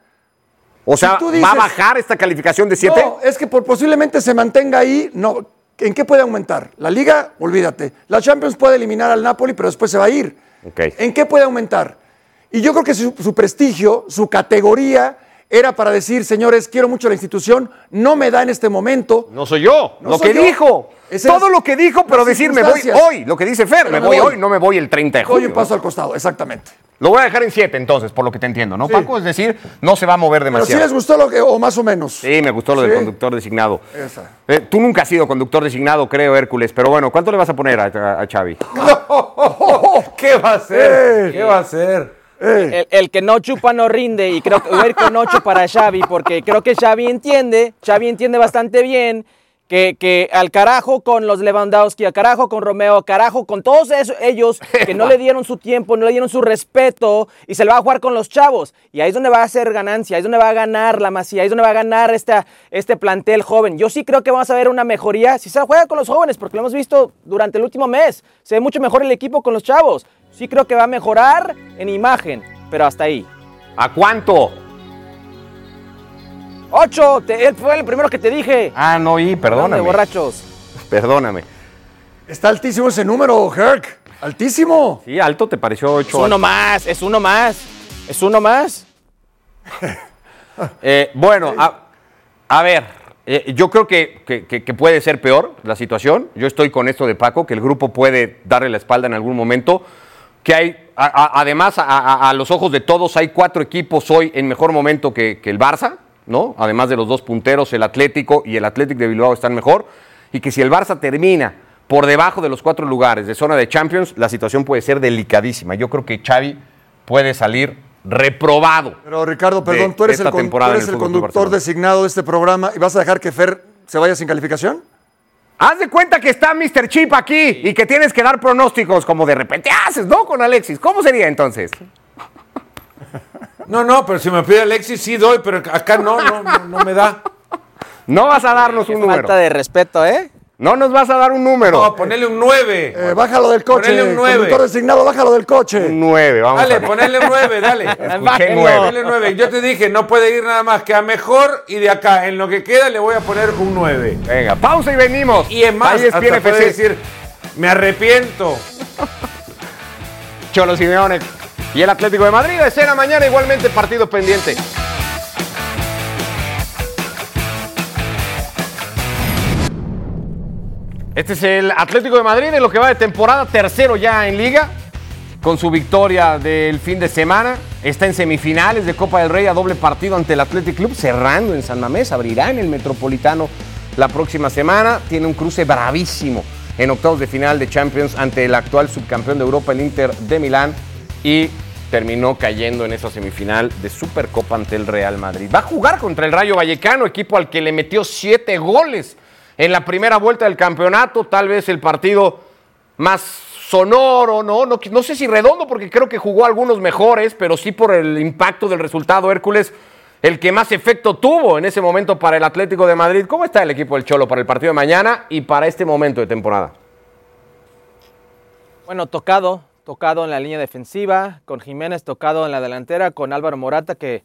O sea, si ¿va a bajar esta calificación de 7? No, es que por posiblemente se mantenga ahí. No, ¿En qué puede aumentar? La Liga, olvídate. La Champions puede eliminar al Napoli, pero después se va a ir. Ok. ¿En qué puede aumentar? Y yo creo que su, su prestigio, su categoría, era para decir, señores, quiero mucho la institución, no me da en este momento. No soy yo, No lo soy que yo. dijo. Esas Todo lo que dijo, pero decir me voy hoy. Lo que dice Fer, me Pero me voy voy. hoy, no me voy el 30 de Doy julio. un paso al costado, exactamente. Lo voy a dejar en 7 entonces, por lo que te entiendo, ¿no, Sí. Paco? Es decir, no se va a mover Pero demasiado. sí les gustó lo que, o más o menos. Sí, me gustó lo del conductor designado. Esa. Eh, tú nunca has sido conductor designado, creo, Hércules. Pero bueno, ¿cuánto le vas a poner a, a- a Xavi? ¿Qué va a hacer? Eh. ¿Qué va a hacer? El, el que no chupa no rinde y creo que voy a ir con 8 para Xavi porque creo que Xavi entiende, Xavi entiende bastante bien que, que al carajo con los Lewandowski, al carajo con Romeo, al carajo con todos esos- ellos que no le dieron su tiempo, no le dieron su respeto y se le va a jugar con los chavos. Y ahí es donde va a hacer ganancia, ahí es donde va a ganar la masía, ahí es donde va a ganar esta, este plantel joven. Yo sí creo que vamos a ver una mejoría si se juega con los jóvenes porque lo hemos visto durante el último mes. Se ve mucho mejor el equipo con los chavos. Sí creo que va a mejorar en imagen, pero hasta ahí. ¿A cuánto? ¡Ocho! Te- él fue el primero que te dije. Ah, no, y ¿Dónde, perdóname. borrachos? Perdóname. Está altísimo ese número, Herc. Altísimo. Sí, alto te pareció Es 8. uno más, es uno más. Es uno más. Eh, bueno, a, a ver, eh, yo creo que- que puede ser peor la situación. Yo estoy con esto de Paco, que el grupo puede darle la espalda en algún momento. Que hay, a- a- además, a, los ojos de todos, hay cuatro equipos hoy en mejor momento que, que el Barça, ¿no? Además de los dos punteros, el Atlético y el Atlético de Bilbao están mejor. Y que si el Barça termina por debajo de los cuatro lugares de zona de Champions, la situación puede ser delicadísima. Yo creo que Xavi puede salir reprobado. Pero Ricardo, perdón, tú eres el, con- tú eres conductor designado de este programa y vas a dejar que Fer se vaya sin calificación. Haz de cuenta que está Mr. Chip aquí y que tienes que dar pronósticos como de repente haces, ¿no? Con Alexis. ¿Cómo sería entonces? No, no, pero si me pide Alexis sí doy, pero acá no, no, no, no me da. No vas a darnos un número. Falta de respeto, ¿eh? No nos vas a dar un número. No, ponele un 9. Eh, bájalo del coche. Ponele un nueve. Conductor designado, bájalo del coche. Un 9, vamos Dale, a ver. ponele un 9, dale. Escuché Bájenlo. nueve. Ponele un 9. Yo te dije, no puede ir nada más que a mejor y de acá, en lo que queda, le voy a poner un 9. Venga, pausa y venimos. Y es más, Ahí es hasta bien puede decir, me arrepiento. Cholo Simeone y el Atlético de Madrid. Escena mañana igualmente partido pendiente. Este es el Atlético de Madrid en lo que va de temporada, tercero ya en liga, con su victoria del fin de semana. Está en semifinales de Copa del Rey a doble partido ante el Athletic Club, cerrando en San Mamés, abrirá en el Metropolitano la próxima semana. Tiene un cruce bravísimo en octavos de final de Champions ante el actual subcampeón de Europa, el Inter de Milán, y terminó cayendo en esa semifinal de Supercopa ante el Real Madrid. Va a jugar contra el Rayo Vallecano, equipo al que le metió siete goles en la primera vuelta del campeonato, tal vez el partido más sonoro, ¿no? No, sé si redondo, porque creo que jugó algunos mejores, pero sí por el impacto del resultado, Hércules, el que más efecto tuvo en ese momento para el Atlético de Madrid. ¿Cómo está el equipo del Cholo para el partido de mañana y para este momento de temporada? Bueno, tocado, tocado en la línea defensiva, con Jiménez tocado en la delantera, con Álvaro Morata que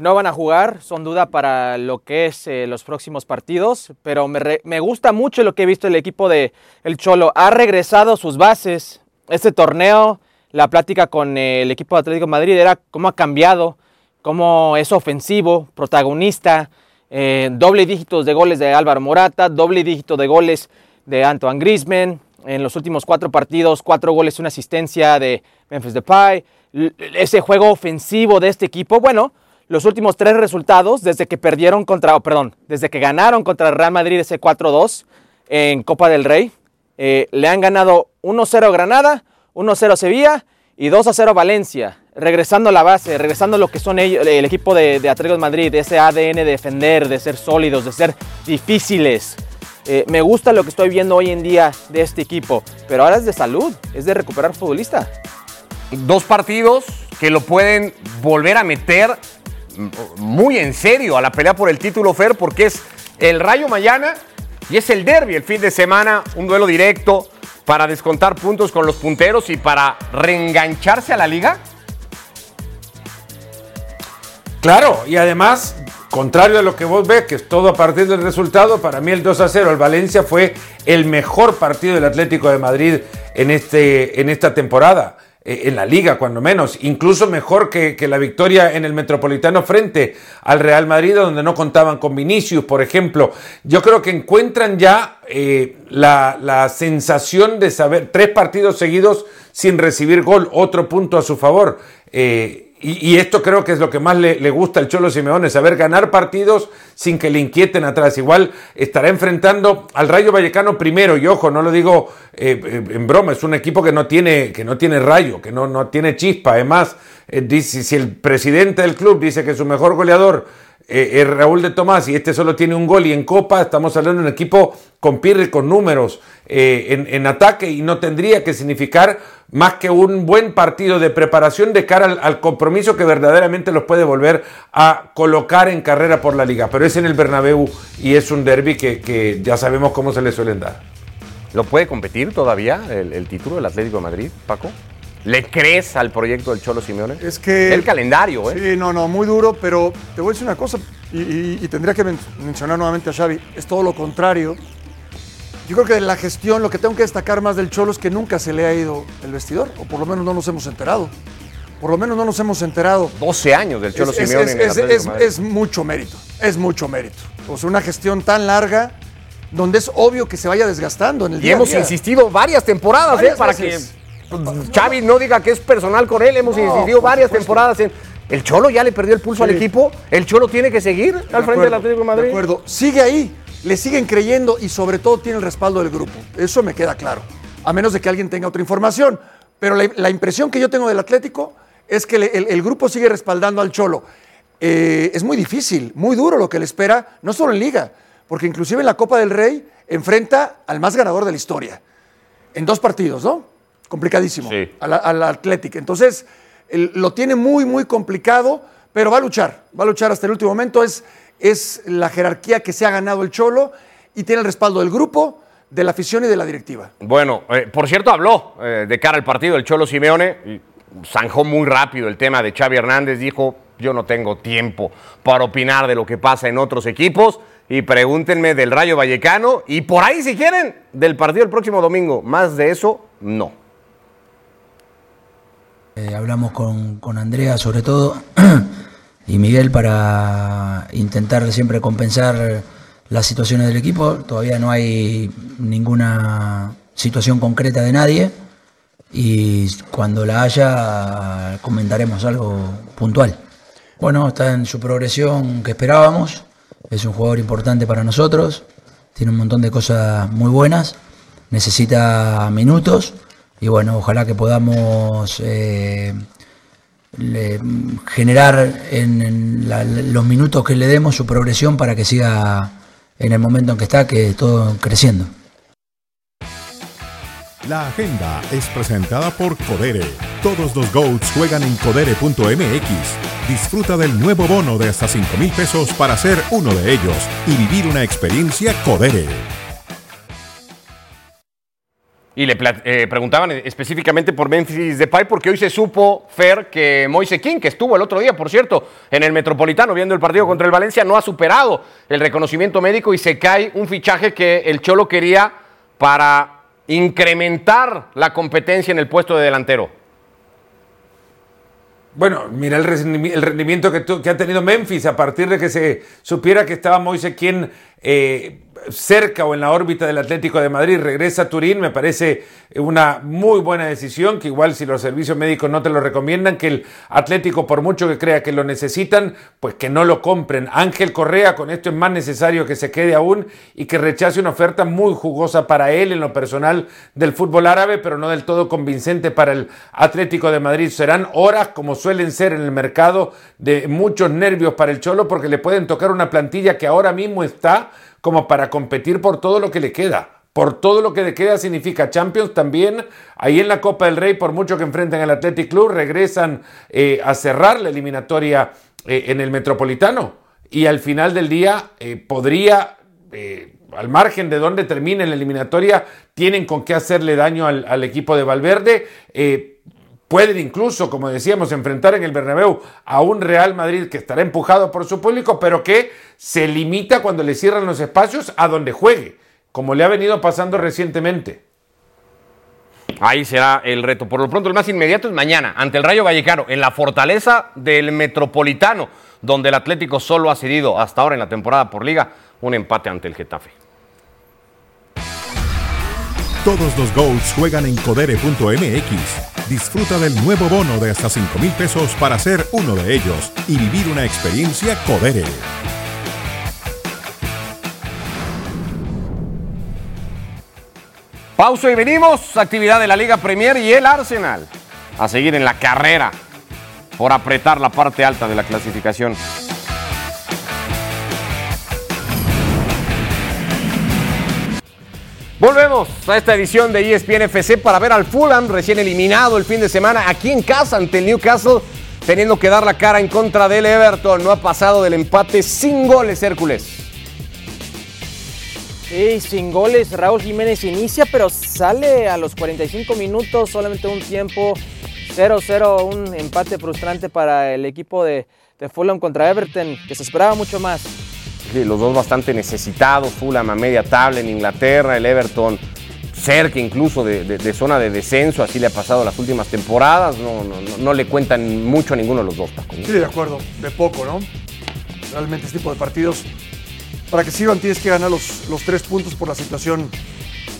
no van a jugar, son duda para lo que es eh, los próximos partidos, pero me, re- me gusta mucho lo que he visto el equipo de El Cholo. Ha regresado sus bases. Este torneo, la plática con el equipo de Atlético Madrid era cómo ha cambiado, cómo es ofensivo, protagonista, eh, doble dígitos de goles de Álvaro Morata, doble dígito de goles de Antoine Griezmann. En los últimos cuatro partidos, cuatro goles una asistencia de Memphis Depay. Ese juego ofensivo de este equipo, bueno, los últimos tres resultados desde que perdieron contra, oh, perdón, desde que ganaron contra Real Madrid ese 4-2 en Copa del Rey, eh, le han ganado 1-0 Granada, 1-0 Sevilla y 2-0 Valencia. Regresando a la base, regresando a lo que son ellos, el equipo de, de Atlético Madrid, ese ADN de defender, de ser sólidos, de ser difíciles. Eh, me gusta lo que estoy viendo hoy en día de este equipo, pero ahora es de salud, es de recuperar futbolista. Dos partidos que lo pueden volver a meter muy en serio a la pelea por el título Fer, porque es el Rayo mañana Y es el derby el fin de semana, un duelo directo para descontar puntos con los punteros y para reengancharse a la liga. Claro, y además, contrario a lo que vos ves, que es todo a partir del resultado, para mí el 2 a 0 al Valencia fue el mejor partido del Atlético de Madrid en, este, en esta temporada. Eh, en la liga, cuando menos, incluso mejor que, la victoria en el Metropolitano frente al Real Madrid, donde no contaban con Vinicius, por ejemplo. Yo creo que encuentran ya eh, la, la, sensación de saber tres partidos seguidos sin recibir gol, otro punto a su favor. Eh, y, y, esto creo que es lo que más le, le, gusta al Cholo Simeone, saber ganar partidos sin que le inquieten atrás. Igual estará enfrentando al Rayo Vallecano primero, y ojo, no lo digo eh, en broma, es un equipo que no tiene, que no tiene rayo, que no, no tiene chispa. Además, eh, dice, si el presidente del club dice que su mejor goleador eh, es Raúl de Tomás y este solo tiene un gol y en Copa estamos hablando de un equipo con Pirri, con números eh, en, en, ataque y no tendría que significar más que un buen partido de preparación de cara al, al, compromiso que verdaderamente los puede volver a colocar en carrera por la liga. Pero es en el Bernabéu y es un derby que, que ya sabemos cómo se le suelen dar. ¿Lo puede competir todavía el, el título del Atlético de Madrid, Paco? ¿Le crees al proyecto del Cholo Simeone? Es que. El calendario, ¿eh? Sí, no, no, muy duro, pero te voy a decir una cosa, y, y, y tendría que men mencionar nuevamente a Xavi, es todo lo contrario. Yo creo que de la gestión lo que tengo que destacar más del Cholo es que nunca se le ha ido el vestidor, o por lo menos no nos hemos enterado. Por lo menos no nos hemos enterado. 12 años del Cholo es, Simeone. Es, es, es, mucho mérito, es mucho mérito. O sea, una gestión tan larga donde es obvio que se vaya desgastando en el y día hemos a día. insistido varias temporadas Varias ¿eh? para veces. que Xavi no diga que es personal con él, hemos no, insistido varias temporadas en. El Cholo ya le perdió el pulso sí. al equipo. El Cholo tiene que seguir al frente acuerdo, del Atlético de Madrid. De acuerdo. Sigue ahí. Le siguen creyendo y sobre todo tiene el respaldo del grupo. Eso me queda claro. A menos de que alguien tenga otra información. Pero la, la impresión que yo tengo del Atlético es que le, el, el, grupo sigue respaldando al Cholo. Eh, es muy difícil, muy duro lo que le espera, no solo en Liga, porque inclusive en la Copa del Rey enfrenta al más ganador de la historia. En dos partidos, ¿no? Complicadísimo sí. al, al Athletic. Entonces, el, lo tiene muy, muy complicado, pero va a luchar, va a luchar hasta el último momento. Es, es la jerarquía que se ha ganado el Cholo y tiene el respaldo del grupo, de la afición y de la directiva. Bueno, eh, por cierto, habló eh, de cara al partido el Cholo Simeone y zanjó muy rápido el tema de Xavi Hernández. Dijo: Yo no tengo tiempo para opinar de lo que pasa en otros equipos. Y pregúntenme del Rayo Vallecano y por ahí, si quieren, del partido el próximo domingo. Más de eso, no. Eh, hablamos con, con, Andrea sobre todo y Miguel para intentar siempre compensar las situaciones del equipo. Todavía no hay ninguna situación concreta de nadie y cuando la haya comentaremos algo puntual. Bueno, está en su progresión que esperábamos, es un jugador importante para nosotros, tiene un montón de cosas muy buenas, necesita minutos y bueno, ojalá que podamos eh, generar en, los minutos que le demos su progresión para que siga en el momento en que está, que todo creciendo. La agenda es presentada por Codere. Todos los GOATs juegan en codere.mx. Disfruta del nuevo bono de hasta 5 mil pesos para ser uno de ellos y vivir una experiencia Codere. Y le eh, preguntaban específicamente por Memphis Depay, porque hoy se supo, Fer, que Moise King, que estuvo el otro día, por cierto, en el Metropolitano viendo el partido contra el Valencia, no ha superado el reconocimiento médico y se cae un fichaje que el Cholo quería para incrementar la competencia en el puesto de delantero. Bueno, mira el rendimiento que, ha tenido Memphis a partir de que se supiera que estaba Moise King eh, cerca o en la órbita del Atlético de Madrid, regresa a Turín, me parece una muy buena decisión, que igual si los servicios médicos no te lo recomiendan, que el Atlético, por mucho que crea que lo necesitan, pues que no lo compren. Ángel Correa, con esto es más necesario que se quede aún y que rechace una oferta muy jugosa para él en lo personal del fútbol árabe, pero no del todo convincente para el Atlético de Madrid. Serán horas, como suelen ser en el mercado, de muchos nervios para el Cholo, porque le pueden tocar una plantilla que ahora mismo está como para competir por todo lo que le queda. Por todo lo que le queda significa Champions también. Ahí en la Copa del Rey, por mucho que enfrenten al Athletic Club, regresan eh, a cerrar la eliminatoria eh, en el Metropolitano. Y al final del día eh, podría al margen de dónde termine la eliminatoria, tienen con qué hacerle daño al, equipo de Valverde. Pueden incluso, como decíamos, enfrentar en el Bernabéu a un Real Madrid que estará empujado por su público, pero que se limita cuando le cierran los espacios a donde juegue, como le ha venido pasando recientemente. Ahí será el reto. Por lo pronto, el más inmediato es mañana, ante el Rayo Vallecano, en la fortaleza del Metropolitano, donde el Atlético solo ha cedido hasta ahora en la temporada por liga un empate ante el Getafe. Todos los goals juegan en codere.mx. Disfruta del nuevo bono de hasta 5 mil pesos para ser uno de ellos y vivir una experiencia Codere. Pausa y venimos. Actividad de la Liga Premier y el Arsenal. A seguir en la carrera por apretar la parte alta de la clasificación. Volvemos a esta edición de ESPN FC para ver al Fulham recién eliminado el fin de semana aquí en casa ante el Newcastle, teniendo que dar la cara en contra del Everton. No ha pasado del empate sin goles, Hércules. Sí, sin goles, Raúl Jiménez inicia, pero sale a los 45 minutos, solamente un tiempo 0-0, un empate frustrante para el equipo de, de Fulham contra Everton, que se esperaba mucho más. Los dos bastante necesitados, Fulham a media tabla en Inglaterra, el Everton cerca incluso de, de- de zona de descenso, así le ha pasado las últimas temporadas, no, no, no- no le cuentan mucho a ninguno de los dos, Paco. Sí, de acuerdo, de poco, ¿no? Realmente este tipo de partidos, para que sirvan tienes que ganar los, los tres puntos por la situación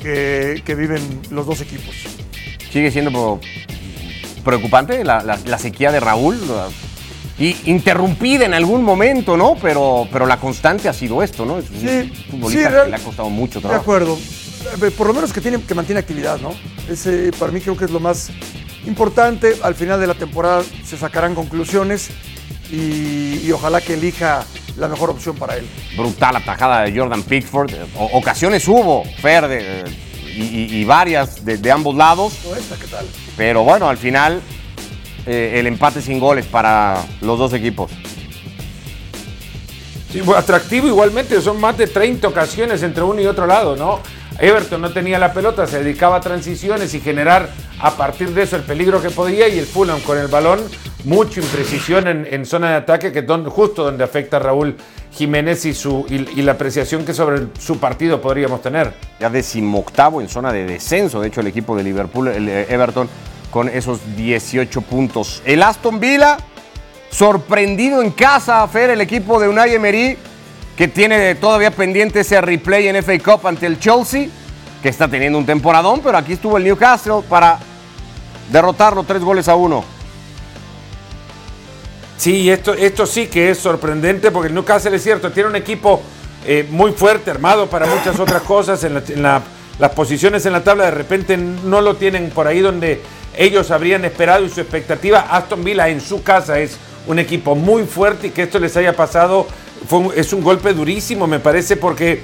que, que viven los dos equipos. Sigue siendo preocupante la, la- la sequía de Raúl, y interrumpida en algún momento, ¿no? Pero, pero la constante ha sido esto, ¿no? Es un Sí, futbolista sí, que le ha costado mucho De trabajo. acuerdo. Eh, Por lo menos que, tiene, que mantiene actividad, ¿no? Ese para mí creo que es lo más importante. Al final de la temporada se sacarán conclusiones y, y ojalá que elija la mejor opción para él. brutal atajada de Jordan Pickford. O- ocasiones hubo, Fer, de- y, y- y varias de, de ambos lados. ¿No esta qué tal? Pero bueno, al final eh, el empate sin goles para los dos equipos. Sí, bueno, atractivo igualmente, son más de 30 ocasiones entre uno y otro lado, ¿no? Everton no tenía la pelota, se dedicaba a transiciones y generar a partir de eso el peligro que podía y el Fulham con el balón, mucha imprecisión en, en zona de ataque, que es donde- justo donde afecta a Raúl Jiménez y, su, y, y la apreciación que sobre su partido podríamos tener. Ya decimoctavo en zona de descenso, de hecho, el equipo de Liverpool, el eh, Everton, con esos 18 puntos. El Aston Villa, sorprendido en casa, Fer, el equipo de Unai Emery, que tiene todavía pendiente ese replay en FA Cup ante el Chelsea, que está teniendo un temporadón, pero aquí estuvo el Newcastle para derrotarlo tres goles a uno. Sí, esto, esto sí que es sorprendente porque el Newcastle es cierto, tiene un equipo eh, muy fuerte, armado para muchas otras cosas. En, la- en la- las posiciones en la tabla de repente no lo tienen por ahí donde ellos habrían esperado y su expectativa. Aston Villa en su casa es un equipo muy fuerte y que esto les haya pasado es un golpe durísimo, me parece, porque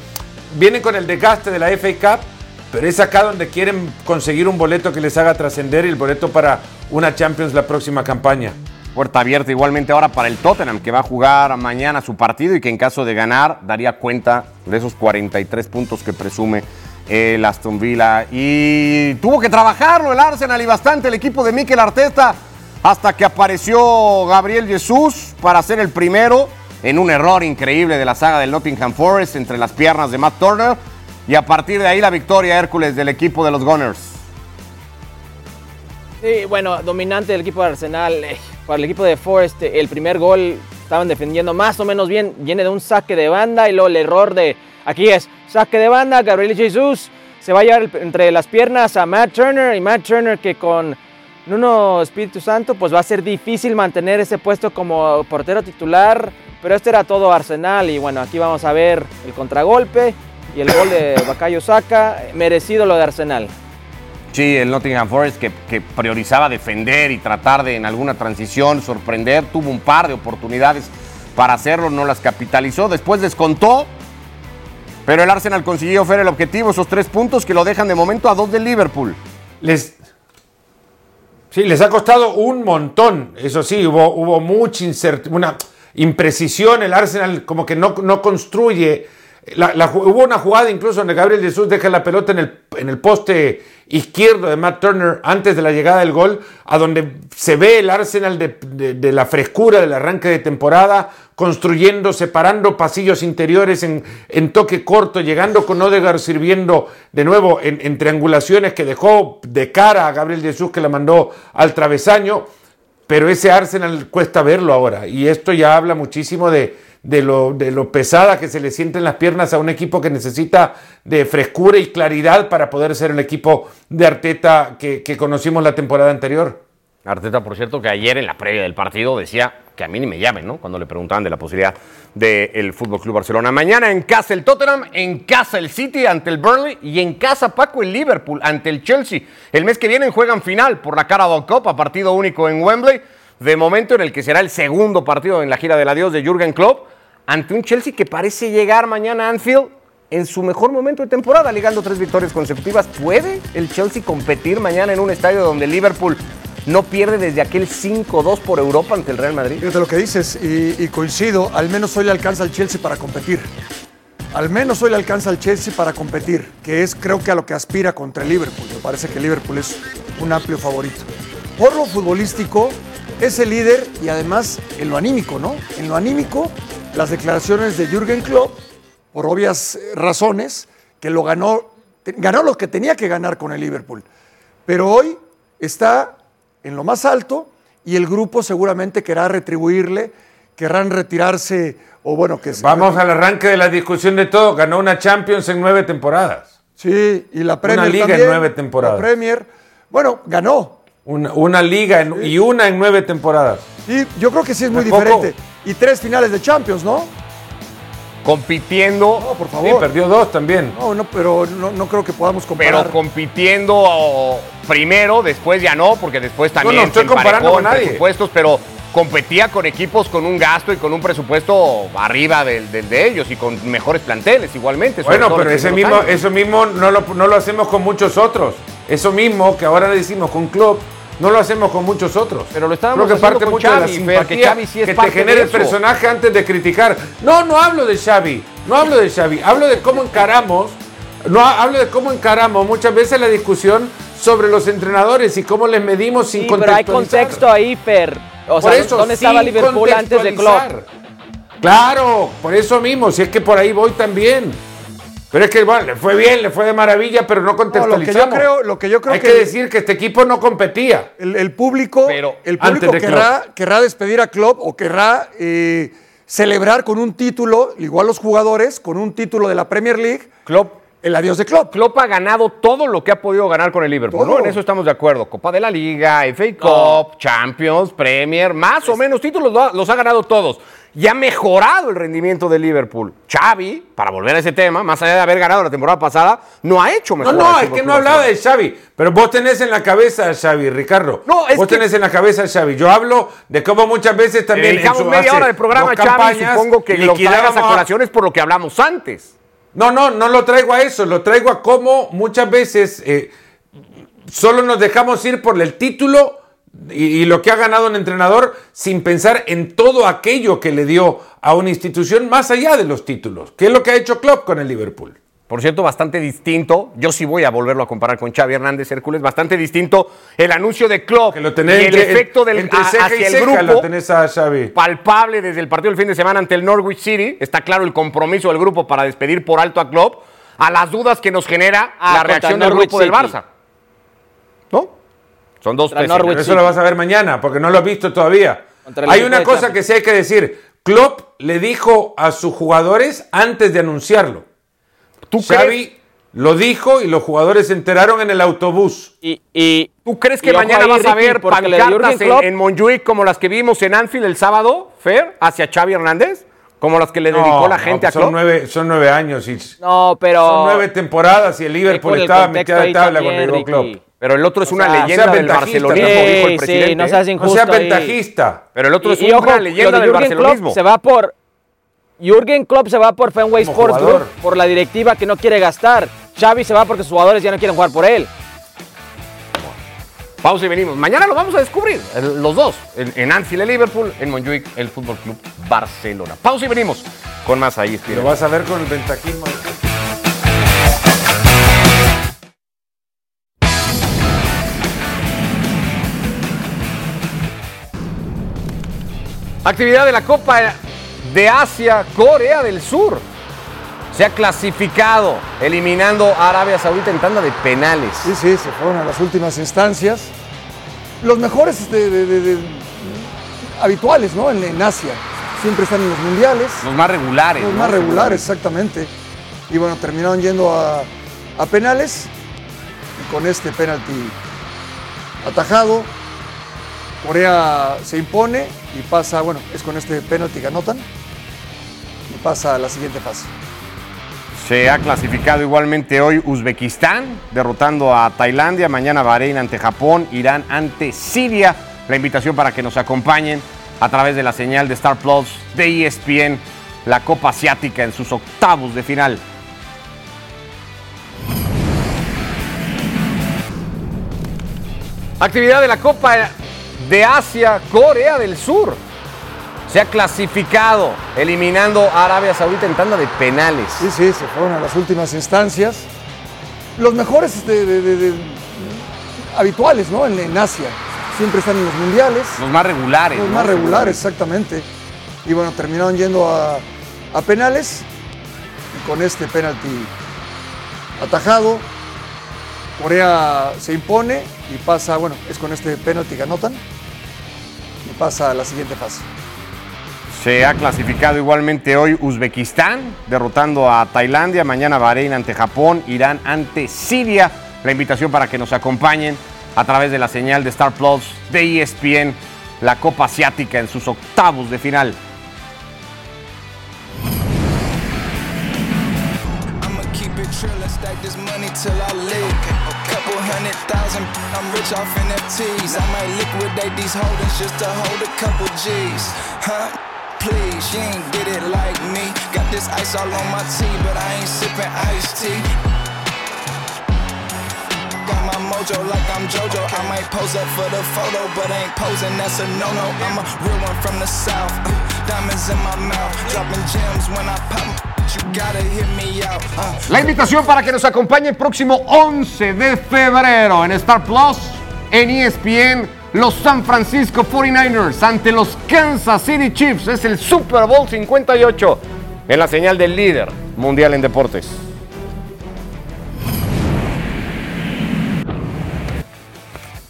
vienen con el desgaste de la FA Cup, pero es acá donde quieren conseguir un boleto que les haga trascender y el boleto para una Champions la próxima campaña. Puerta abierta igualmente ahora para el Tottenham, que va a jugar mañana su partido y que en caso de ganar daría cuenta de esos 43 puntos que presume el Aston Villa. Y tuvo que trabajarlo el Arsenal y bastante el equipo de Mikel Arteta hasta que apareció Gabriel Jesús para ser el primero en un error increíble de la saga del Nottingham Forest entre las piernas de Matt Turner. Y a partir de ahí la victoria Hércules del equipo de los Gunners. Sí, bueno, dominante del equipo de Arsenal. eh, Para el equipo de Forest, eh, el primer gol estaban defendiendo más o menos bien. Viene de un saque de banda y luego el error de. Aquí es, saque de banda. Gabriel Jesús se va a llevar entre las piernas a Matt Turner. Y Matt Turner, que con Nuno Espíritu Santo, pues va a ser difícil mantener ese puesto como portero titular. Pero este era todo Arsenal. Y bueno, aquí vamos a ver el contragolpe y el gol de Bakayo Saka. Merecido lo de Arsenal. Sí, el Nottingham Forest que, que priorizaba defender y tratar de en alguna transición sorprender, tuvo un par de oportunidades para hacerlo, no las capitalizó, después descontó, pero el Arsenal consiguió hacer el objetivo, esos tres puntos que lo dejan de momento a dos del Liverpool. Les, sí, les ha costado un montón. Eso sí, hubo, mucha una imprecisión. El Arsenal como que no construye la- hubo una jugada incluso donde Gabriel Jesús deja la pelota en el, en el poste izquierdo de Matt Turner antes de la llegada del gol, a donde se ve el Arsenal de, de- de la frescura del arranque de temporada, construyendo, separando pasillos interiores en, en toque corto, llegando con Odegaard sirviendo de nuevo en, en triangulaciones que dejó de cara a Gabriel Jesús que la mandó al travesaño. Pero ese Arsenal cuesta verlo ahora. Y esto ya habla muchísimo de, de lo, de lo pesada que se le sienten las piernas a un equipo que necesita de frescura y claridad para poder ser el equipo de Arteta que, que conocimos la temporada anterior. Arteta, por cierto, que ayer en la previa del partido decía que a mí ni me llamen, ¿no? Cuando le preguntaban de la posibilidad del Fútbol Club Barcelona. Mañana en casa el Tottenham, en casa el City ante el Burnley y en casa Paco el Liverpool ante el Chelsea. El mes que viene juegan final por la Carabao Cup a partido único en Wembley. De momento en el que será el segundo partido en la gira del adiós de Jürgen Klopp ante un Chelsea que parece llegar mañana a Anfield en su mejor momento de temporada, ligando tres victorias consecutivas. ¿Puede el Chelsea competir mañana en un estadio donde Liverpool no pierde desde aquel 5-2 por Europa ante el Real Madrid? Fíjate lo que dices y, coincido, al menos hoy le alcanza al Chelsea para competir. Al menos hoy le alcanza al Chelsea para competir, que es creo que a lo que aspira contra el Liverpool. Me parece que Liverpool es un amplio favorito. Por lo futbolístico, es el líder y además en lo anímico, ¿no? En lo anímico, las declaraciones de Jürgen Klopp, por obvias razones, que lo ganó, ganó lo que tenía que ganar con el Liverpool. Pero hoy está en lo más alto y el grupo seguramente querrá retribuirle, querrán retirarse o bueno, que se- Vamos al arranque de la discusión de todo. Ganó una Champions en nueve temporadas. Sí, y la Premier liga en nueve temporadas. La Premier, bueno, ganó. Una, una liga en- y una en nueve temporadas. Y yo creo que sí es muy Tampoco. diferente. Y tres finales de Champions, ¿no? Compitiendo, No, por Sí, favor. perdió dos también. No, no, pero no, no creo que podamos comparar. pero compitiendo oh, primero, después ya no, porque después también no estoy se comparando con nadie. presupuestos, pero competía con equipos con un gasto y con un presupuesto arriba del, del de ellos y con mejores planteles igualmente. Bueno, pero ese mismo, años. eso mismo no lo, no lo hacemos con muchos otros. Eso mismo que ahora le decimos con Klopp, no lo hacemos con muchos otros. Pero lo estábamos Creo que parte con mucho de la simpatía que Xavi sí es que te parte genera el personaje antes de criticar. No, no hablo de Xavi, no hablo de Xavi, hablo de cómo encaramos, no ha- hablo de cómo encaramos muchas veces la discusión sobre los entrenadores y cómo les medimos sin Sí, pero hay contexto ahí, Fer. O Por sea, eso, ¿dónde estaba Liverpool antes de Klopp? Claro, por eso mismo, si es que por ahí voy también. Pero es que bueno, le fue bien, le fue de maravilla, pero no No, lo que contextualizamos. yo creo, lo que yo creo Hay que, decir que este equipo no competía. el, el público, Pero el público de querrá, querrá despedir a Klopp o querrá eh, celebrar con un título, igual los jugadores, con un título de la Premier League, Klopp el adiós de Klopp. Klopp ha ganado todo lo que ha podido ganar con el Liverpool. ¿no? En eso estamos de acuerdo. Copa de la Liga, FA Cup, Champions, Premier, más o menos títulos los ha ganado todos. Y ha mejorado el rendimiento del Liverpool. Xavi, para volver a ese tema, más allá de haber ganado la temporada pasada, no ha hecho No, mejor. no, al es que no hablaba de Xavi. Pero vos tenés en la cabeza a Xavi, Ricardo. No, es vos que- tenés en la cabeza a Xavi. Yo hablo de cómo muchas veces Le también. en dedicamos su- media hora de programa, Xavi, supongo que lo traigas a colaciones por lo que hablamos antes. No, no, no lo traigo a eso, lo traigo a cómo muchas veces eh, solo nos dejamos ir por el título y, lo que ha ganado un entrenador sin pensar en todo aquello que le dio a una institución más allá de los títulos, que es lo que ha hecho Klopp con el Liverpool. Por cierto, bastante distinto. Yo sí voy a volverlo a comparar con Xavi Hernández Hércules. Bastante distinto el anuncio de Klopp Que lo tenés y entre, el efecto del entre a- ceja hacia y el ceja, grupo. lo tenés a Xavi. palpable desde el partido del fin de semana ante el Norwich City. Está claro el compromiso del grupo para despedir por alto a Klopp. A las dudas que nos genera Ah, la reacción del grupo del. Barça. ¿No? Son dos Pero eso lo vas a ver mañana, porque no lo has visto todavía. El Hay una cosa que sí hay que decir. Klopp le dijo a sus jugadores antes de anunciarlo. ¿Tú Xavi crees, lo dijo y los jugadores se enteraron en el autobús. Y, y- ¿Tú crees que mañana ahí, vas a Ricky, ver lo de pancartas en, en Montjuic como las que vimos en Anfield el sábado, Fer, hacia Xavi Hernández? Como las que le dedicó No, la no, gente a son Klopp. nueve, son nueve años y No, pero. son nueve temporadas y el Liverpool estaba metida de tabla también, cuando llegó. Klopp. Pero el otro es una sea, leyenda sea del barcelonismo, también. dijo el Sí, presidente. sí, no seas No injusto. seas ahí. ventajista. Pero el otro es Y, una ojo, leyenda del barcelonismo. Klopp se va por. Jürgen Klopp se va por Fenway Como Sports jugador. Group por la directiva que no quiere gastar. Xavi se va porque sus jugadores ya no quieren jugar por él. Pausa y venimos. Mañana lo vamos a descubrir, los dos. En, en Anfield el Liverpool, en Montjuic el Fútbol Club Barcelona. Pausa y venimos. con más ahí, Lo vas a ver con el ventajismo. Actividad de la Copa de Asia, Corea del Sur. Se ha clasificado, eliminando a Arabia Saudita en tanda de penales. Sí, sí, se fueron a las últimas instancias. Los mejores de- de- de- de- habituales, ¿no? En, en Asia. Siempre están en los mundiales. Los más regulares. Los ¿no? más regulares, exactamente. Y bueno, terminaron yendo a, a penales. Y con este penalti atajado, Corea se impone y pasa, bueno, es con este penalti que anotan. Pasa a la siguiente fase. Se ha clasificado igualmente hoy Uzbekistán, derrotando a Tailandia. Mañana Bahrein ante Japón, Irán ante Siria. La invitación para que nos acompañen a través de la señal de Star Plus de ESPN, la Copa Asiática en sus octavos de final. Actividad de la Copa de Asia, Corea del Sur. Se ha clasificado, eliminando a Arabia Saudita en tanda de penales. Sí, sí, se fueron a las últimas instancias. Los mejores de- de- de- de- habituales, ¿no? En, en Asia. Siempre están en los mundiales. Los más regulares. Los ¿no? más regulares, exactamente. Y bueno, terminaron yendo a, a penales. Y con este penalti atajado, Corea se impone y pasa, bueno, es con este penalti que anotan. Y pasa a la siguiente fase. Se ha clasificado igualmente hoy Uzbekistán, derrotando a Tailandia. Mañana Bahrein ante Japón, Irán ante Siria. La invitación para que nos acompañen a través de la señal de Star Plus de ESPN, la Copa Asiática en sus octavos de final. Please, she ain't did it like me. Got this ice all on my tea, but I ain't sipping iced tea. Got my mojo like I'm JoJo. I might pose up for the photo, but ain't posing, that's a no no. I'm a real one from the south. Uh, diamonds in my mouth, dropping gems when I pop. Uh. La invitación para que nos acompañe el próximo 11 de febrero en Star Plus, en ESPN, los San Francisco 49ers ante los Kansas City Chiefs. Es el Super Bowl 58 en la señal del líder mundial en deportes.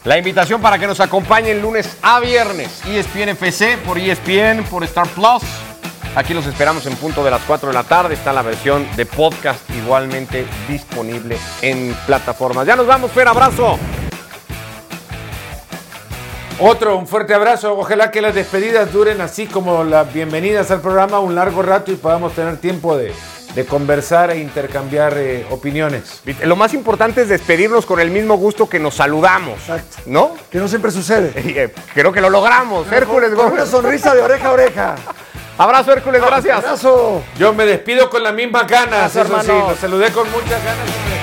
La invitación para que nos acompañen lunes a viernes, ESPN FC por ESPN, por Star Plus. Aquí los esperamos en punto de las 4 de la tarde. Está la versión de podcast igualmente disponible en plataformas. Ya nos vamos, Fer, abrazo. Otro, un fuerte abrazo. Ojalá que las despedidas duren así como las bienvenidas al programa un largo rato y podamos tener tiempo de, de conversar e intercambiar eh, opiniones. Lo más importante es despedirnos con el mismo gusto que nos saludamos. Exacto. ¿No? Que no siempre sucede. Eh, Creo que lo logramos. Hércules Con una sonrisa de oreja a oreja. Abrazo, Hércules, gracias. Abrazo. Yo me despido con las mismas ganas, Gracias, eso sí, hermano. los saludé con muchas ganas.